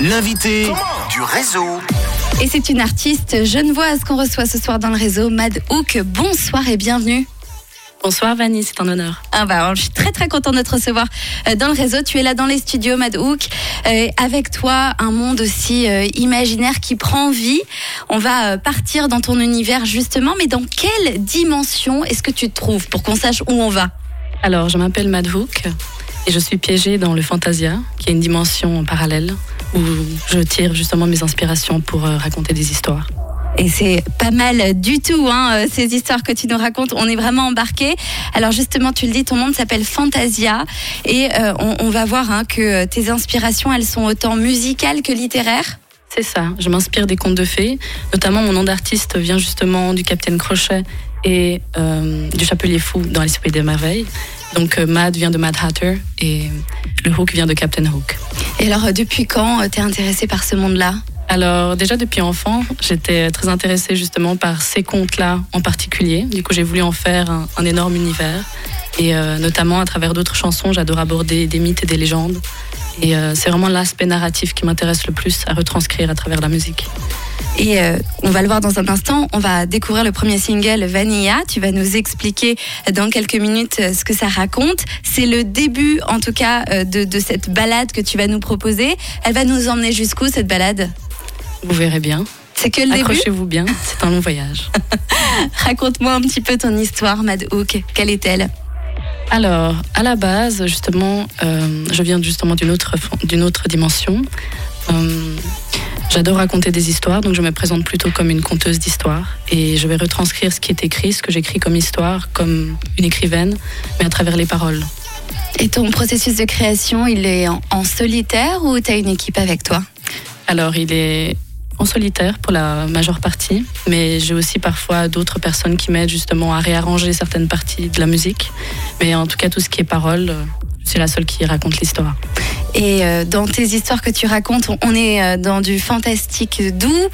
L'invité du réseau. Et c'est une artiste genevoise qu'on reçoit ce soir dans le réseau, Mad Hook. Bonsoir et bienvenue. Bonsoir Vanny, c'est un honneur. Ah bah, je suis très très contente de te recevoir euh, dans le réseau. Tu es là dans les studios Mad Hook. Euh, avec toi, un monde aussi euh, imaginaire qui prend vie. On va partir dans ton univers justement, mais dans quelle dimension est-ce que tu te trouves pour qu'on sache où on va? Alors, je m'appelle Mad Hook et je suis piégée dans le Fantasia, qui est une dimension parallèle où je tire justement mes inspirations pour raconter des histoires. Et c'est pas mal du tout, hein, euh, ces histoires que tu nous racontes. On est vraiment embarqué. Alors justement, tu le dis, ton monde s'appelle Fantasia. Et euh, on, va voir hein, que tes inspirations, elles sont autant musicales que littéraires. C'est ça, je m'inspire des contes de fées. Notamment, mon nom d'artiste vient justement du Capitaine Crochet et euh, du Chapelier Fou dans Les Pays des Merveilles. Donc Mad vient de Mad Hatter et le Hook vient de Captain Hook. Et alors, depuis quand t'es intéressé par ce monde-là? Alors déjà depuis enfant, j'étais très intéressée justement par ces contes-là en particulier. Du coup, j'ai voulu en faire un, énorme univers. Et euh, notamment à travers d'autres chansons, j'adore aborder des mythes et des légendes. Et euh, c'est vraiment l'aspect narratif qui m'intéresse le plus à retranscrire à travers la musique. Et euh, on va le voir dans un instant. On va découvrir le premier single Vanilla. Tu vas nous expliquer dans quelques minutes ce que ça raconte. C'est le début, en tout cas, de, de cette balade que tu vas nous proposer. Elle va nous emmener jusqu'où cette balade? Vous verrez bien. C'est que le début? Accrochez-vous bien, c'est un long voyage. Raconte-moi un petit peu ton histoire, Mad Hook. Quelle est-elle? Alors, à la base, justement, euh, je viens justement d'une autre, d'une autre dimension. Euh, j'adore raconter des histoires, donc je me présente plutôt comme une conteuse d'histoires. Et je vais retranscrire ce qui est écrit, ce que j'écris comme histoire, comme une écrivaine, mais à travers les paroles. Et ton processus de création, il est en, en solitaire ou tu as une équipe avec toi? Alors, il est en solitaire pour la majeure partie, mais j'ai aussi parfois d'autres personnes qui m'aident justement à réarranger certaines parties de la musique. Mais en tout cas, tout ce qui est parole, c'est la seule qui raconte l'histoire. Et euh, dans tes histoires que tu racontes, on est euh, dans du fantastique doux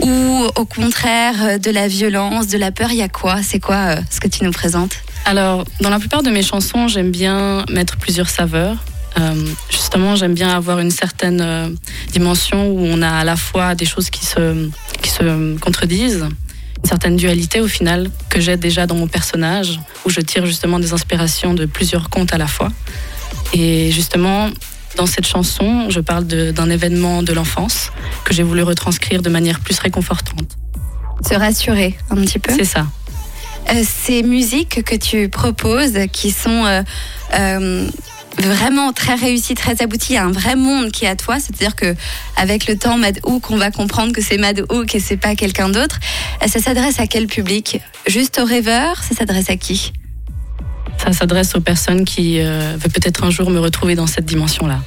ou au contraire euh, de la violence, de la peur? Il y a quoi? C'est quoi ce que tu nous présentes? Alors, dans la plupart de mes chansons, j'aime bien mettre plusieurs saveurs. Euh, justement, j'aime bien avoir une certaine euh, dimension où on a à la fois des choses qui se, qui se contredisent, une certaine dualité au final que j'ai déjà dans mon personnage, où je tire justement des inspirations de plusieurs contes à la fois. Et justement, dans cette chanson, je parle d'un événement de l'enfance que j'ai voulu retranscrire de manière plus réconfortante. Se rassurer un petit peu. C'est ça. Euh, ces musiques que tu proposes, qui sont vraiment très réussi, très abouti. Il y a un vrai monde qui est à toi. C'est-à-dire que avec le temps, Mad Hook, on va comprendre que c'est Mad Hook et c'est pas quelqu'un d'autre. Ça s'adresse à quel public? Juste aux rêveurs Ça s'adresse à qui? Ça s'adresse aux personnes qui euh, veulent peut-être un jour me retrouver dans cette dimension-là.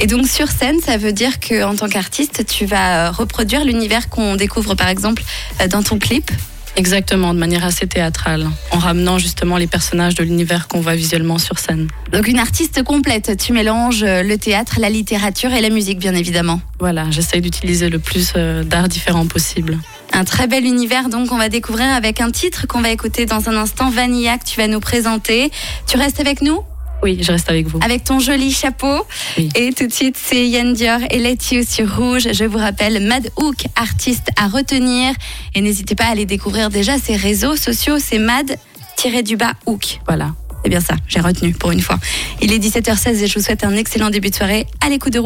Et donc sur scène, ça veut dire que en tant qu'artiste, tu vas euh, reproduire l'univers qu'on découvre par exemple euh, dans ton clip? Exactement, de manière assez théâtrale, en ramenant justement les personnages de l'univers qu'on voit visuellement sur scène. Donc une artiste complète, tu mélanges euh, le théâtre, la littérature et la musique bien évidemment. Voilà, j'essaye d'utiliser le plus euh, d'arts différents possible. Un très bel univers donc on va découvrir avec un titre qu'on va écouter dans un instant, Vanilla, que tu vas nous présenter. Tu restes avec nous? Oui, je reste avec vous. Avec ton joli chapeau. Et tout de suite, c'est Yann Dior et Let You sur Rouge. Je vous rappelle, Mad Hook, artiste à retenir. Et n'hésitez pas à aller découvrir déjà ses réseaux sociaux. C'est Mad-du-bas Hook. Voilà. C'est bien ça, j'ai retenu pour une fois. Il est 17h16 et je vous souhaite un excellent début de soirée à l'écoute de Rouge.